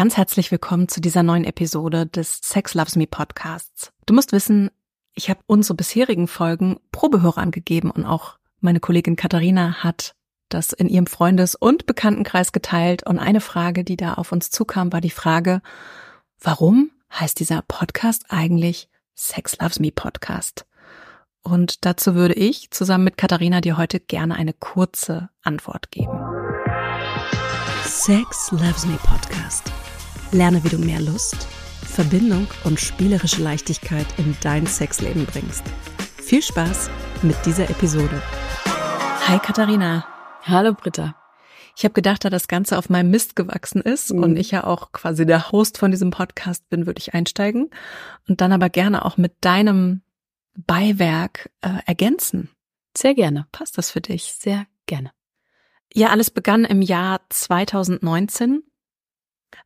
Ganz herzlich willkommen zu dieser neuen Episode des Sex Loves Me Podcasts. Du musst wissen, ich habe unsere bisherigen Folgen Probehörern gegeben und auch meine Kollegin Katharina hat das in ihrem Freundes- und Bekanntenkreis geteilt. Und eine Frage, die da auf uns zukam, war die Frage, warum heißt dieser Podcast eigentlich Sex Loves Me Podcast? Und dazu würde ich zusammen mit Katharina dir heute gerne eine kurze Antwort geben. Sex Loves Me Podcast. Lerne, wie du mehr Lust, Verbindung und spielerische Leichtigkeit in dein Sexleben bringst. Viel Spaß mit dieser Episode. Hi Katharina. Hallo Britta. Ich habe gedacht, da das Ganze auf meinem Mist gewachsen ist mhm. und ich ja auch quasi der Host von diesem Podcast bin, würde ich einsteigen und dann aber gerne auch mit deinem Beiwerk äh, ergänzen. Sehr gerne. Passt das für dich? Sehr gerne. Ja, alles begann im Jahr 2019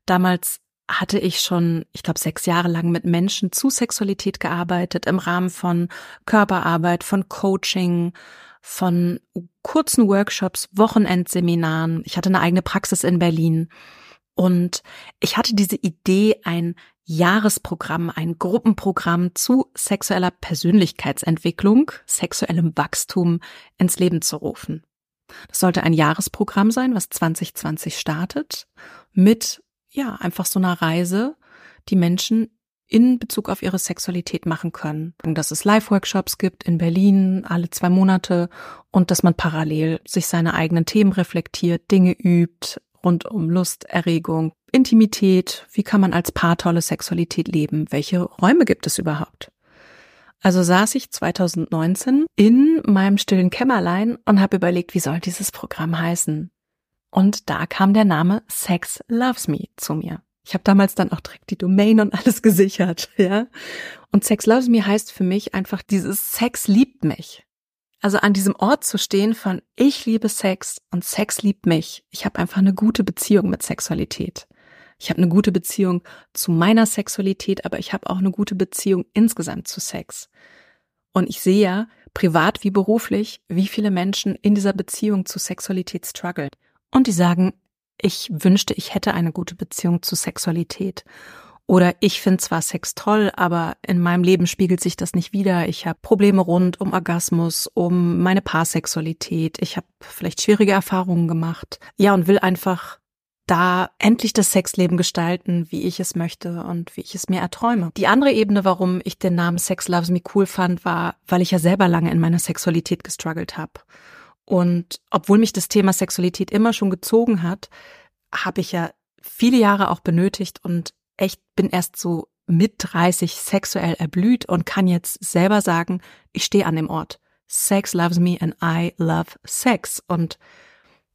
Damals hatte ich schon, ich glaube, sechs Jahre lang mit Menschen zu Sexualität gearbeitet, im Rahmen von Körperarbeit, von Coaching, von kurzen Workshops, Wochenendseminaren. Ich hatte eine eigene Praxis in Berlin. Und ich hatte diese Idee, ein Jahresprogramm, ein Gruppenprogramm zu sexueller Persönlichkeitsentwicklung, sexuellem Wachstum ins Leben zu rufen. Das sollte ein Jahresprogramm sein, was 2020 startet, mit ja, einfach so einer Reise, die Menschen in Bezug auf ihre Sexualität machen können. Dass es Live-Workshops gibt in Berlin alle zwei Monate und dass man parallel sich seine eigenen Themen reflektiert, Dinge übt rund um Lust, Erregung, Intimität. Wie kann man als Paar tolle Sexualität leben? Welche Räume gibt es überhaupt? Also saß ich 2019 in meinem stillen Kämmerlein und habe überlegt, wie soll dieses Programm heißen? Und da kam der Name Sex Loves Me zu mir. Ich habe damals dann auch direkt die Domain und alles gesichert, ja. Und Sex Loves Me heißt für mich einfach dieses Sex liebt mich. Also an diesem Ort zu stehen von ich liebe Sex und Sex liebt mich. Ich habe einfach eine gute Beziehung mit Sexualität. Ich habe eine gute Beziehung zu meiner Sexualität, aber ich habe auch eine gute Beziehung insgesamt zu Sex. Und ich sehe ja, privat wie beruflich, wie viele Menschen in dieser Beziehung zu Sexualität strugglen. Und die sagen, ich wünschte, ich hätte eine gute Beziehung zu Sexualität. Oder ich finde zwar Sex toll, aber in meinem Leben spiegelt sich das nicht wieder. Ich habe Probleme rund um Orgasmus, um meine Paarsexualität. Ich habe vielleicht schwierige Erfahrungen gemacht. Ja, und will einfach da endlich das Sexleben gestalten, wie ich es möchte und wie ich es mir erträume. Die andere Ebene, warum ich den Namen Sex Loves Me cool fand, war, weil ich ja selber lange in meiner Sexualität gestruggelt habe. Und obwohl mich das Thema Sexualität immer schon gezogen hat, habe ich ja viele Jahre auch benötigt und echt bin erst so mit 30 sexuell erblüht und kann jetzt selber sagen, ich stehe an dem Ort. Sex loves me and I love sex und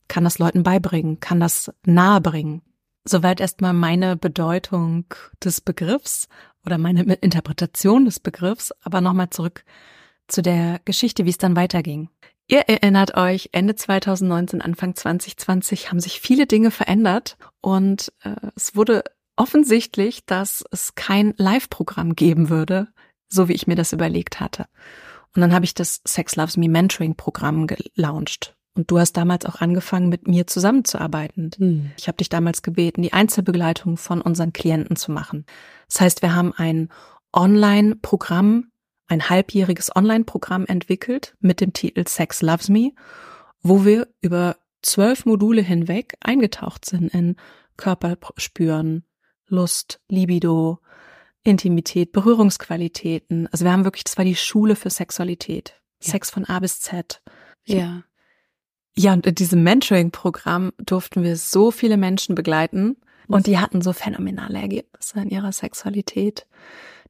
kann das Leuten beibringen, kann das nahebringen. Soweit erstmal meine Bedeutung des Begriffs oder meine Interpretation des Begriffs, aber nochmal zurück zu der Geschichte, wie es dann weiterging. Ihr erinnert euch, Ende 2019, Anfang 2020 haben sich viele Dinge verändert und äh, es wurde offensichtlich, dass es kein Live-Programm geben würde, so wie ich mir das überlegt hatte. Und dann habe ich das Sex Loves Me Mentoring Programm gelauncht. Und du hast damals auch angefangen, mit mir zusammenzuarbeiten. Mhm. Ich habe dich damals gebeten, die Einzelbegleitung von unseren Klienten zu machen. Das heißt, wir haben ein Online-Programm ein halbjähriges Online-Programm entwickelt mit dem Titel Sex Loves Me, wo wir über zwölf Module hinweg eingetaucht sind in Körperspüren, Lust, Libido, Intimität, Berührungsqualitäten. Also wir haben wirklich, das war die Schule für Sexualität. Ja. Sex von A bis Z. Ja. Ja, und in diesem Mentoring-Programm durften wir so viele Menschen begleiten und die hatten so phänomenale Ergebnisse in ihrer Sexualität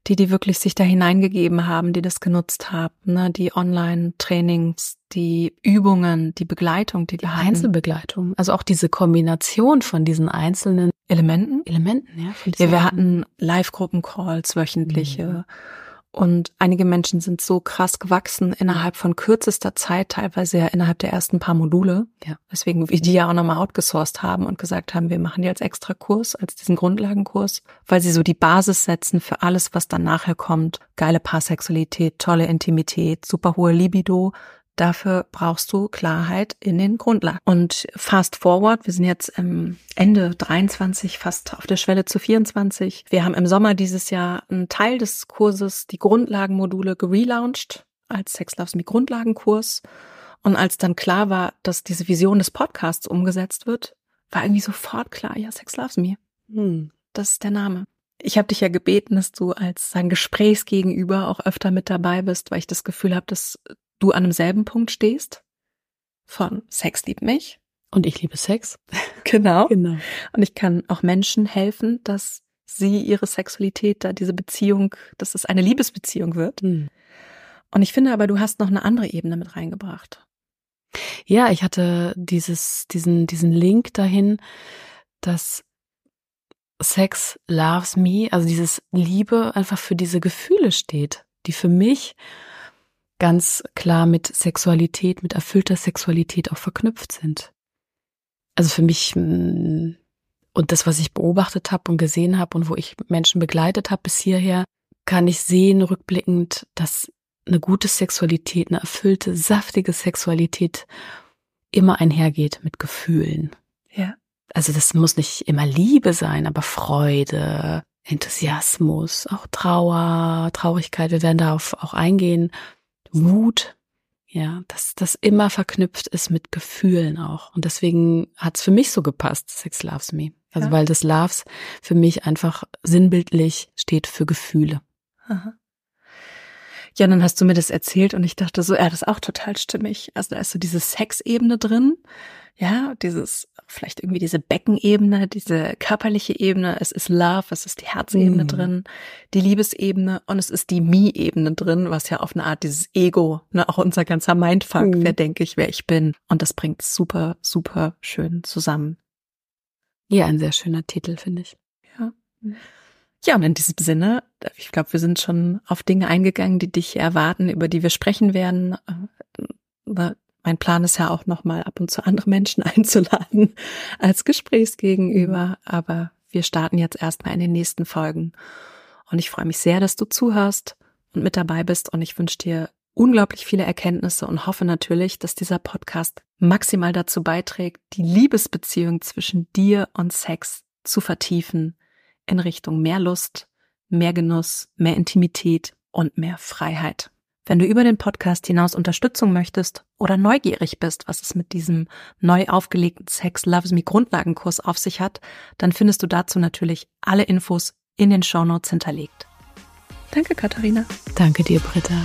die, die wirklich sich da hineingegeben haben, die das genutzt haben, ne, die Online-Trainings, die Übungen, die Begleitung, die die Einzelbegleitung, also auch diese Kombination von diesen einzelnen Elementen. Elementen, ja. Ja, wir hatten Live-Gruppen-Calls, wöchentliche. Mhm. Und einige Menschen sind so krass gewachsen innerhalb von kürzester Zeit, teilweise ja innerhalb der ersten paar Module. Ja. Weswegen wir die ja auch nochmal outgesourced haben und gesagt haben, wir machen die als extra Kurs, als diesen Grundlagenkurs, weil sie so die Basis setzen für alles, was dann nachher kommt. Geile Paarsexualität, tolle Intimität, super hohe Libido, Dafür brauchst du Klarheit in den Grundlagen. Und fast forward, wir sind jetzt im Ende 23, fast auf der Schwelle zu 24. Wir haben im Sommer dieses Jahr einen Teil des Kurses, die Grundlagenmodule, gelauncht als Sex Loves Me Grundlagenkurs. Und als dann klar war, dass diese Vision des Podcasts umgesetzt wird, war irgendwie sofort klar, ja, Sex Loves Me. Hm. Das ist der Name. Ich habe dich ja gebeten, dass du als sein Gesprächsgegenüber auch öfter mit dabei bist, weil ich das Gefühl habe, dass du an demselben Punkt stehst. Von Sex liebt mich. Und ich liebe Sex. Genau. genau. Und ich kann auch Menschen helfen, dass sie ihre Sexualität, da diese Beziehung, dass es eine Liebesbeziehung wird. Hm. Und ich finde aber, du hast noch eine andere Ebene mit reingebracht. Ja, ich hatte dieses, diesen, diesen Link dahin, dass Sex loves me, also dieses Liebe einfach für diese Gefühle steht, die für mich ganz klar mit Sexualität, mit erfüllter Sexualität auch verknüpft sind. Also für mich mm, und das, was ich beobachtet habe und gesehen habe und wo ich Menschen begleitet habe bis hierher, kann ich sehen rückblickend, dass eine gute Sexualität, eine erfüllte, saftige Sexualität immer einhergeht mit Gefühlen. Ja. Also das muss nicht immer Liebe sein, aber Freude, Enthusiasmus, auch Trauer, Traurigkeit, wir werden darauf auch eingehen, Wut, ja, dass das immer verknüpft ist mit Gefühlen auch. Und deswegen hat's für mich so gepasst, Sex Loves Me. Also ja. weil das Loves für mich einfach sinnbildlich steht für Gefühle. Aha. Ja, dann hast du mir das erzählt und ich dachte so, ja, das ist auch total stimmig. Also da ist so diese Sexebene drin, ja, dieses, vielleicht irgendwie diese Beckenebene, diese körperliche Ebene, es ist Love, es ist die Herzebene mm. drin, die Liebesebene und es ist die Me-Ebene drin, was ja auf eine Art dieses Ego, ne, auch unser ganzer Mindfuck, mm. wer denke ich, wer ich bin. Und das bringt super, super schön zusammen. Ja, ein sehr schöner Titel, finde ich. Ja. Ja, und in diesem Sinne, ich glaube, wir sind schon auf Dinge eingegangen, die dich erwarten, über die wir sprechen werden. Äh, mein Plan ist ja auch nochmal ab und zu andere Menschen einzuladen als Gesprächsgegenüber. Aber wir starten jetzt erstmal in den nächsten Folgen. Und ich freue mich sehr, dass du zuhörst und mit dabei bist. Und ich wünsche dir unglaublich viele Erkenntnisse und hoffe natürlich, dass dieser Podcast maximal dazu beiträgt, die Liebesbeziehung zwischen dir und Sex zu vertiefen in Richtung mehr Lust, mehr Genuss, mehr Intimität und mehr Freiheit. Wenn du über den Podcast hinaus Unterstützung möchtest oder neugierig bist, was es mit diesem neu aufgelegten Sex Loves Me Grundlagenkurs auf sich hat, dann findest du dazu natürlich alle Infos in den Shownotes hinterlegt. Danke, Katharina. Danke dir, Britta.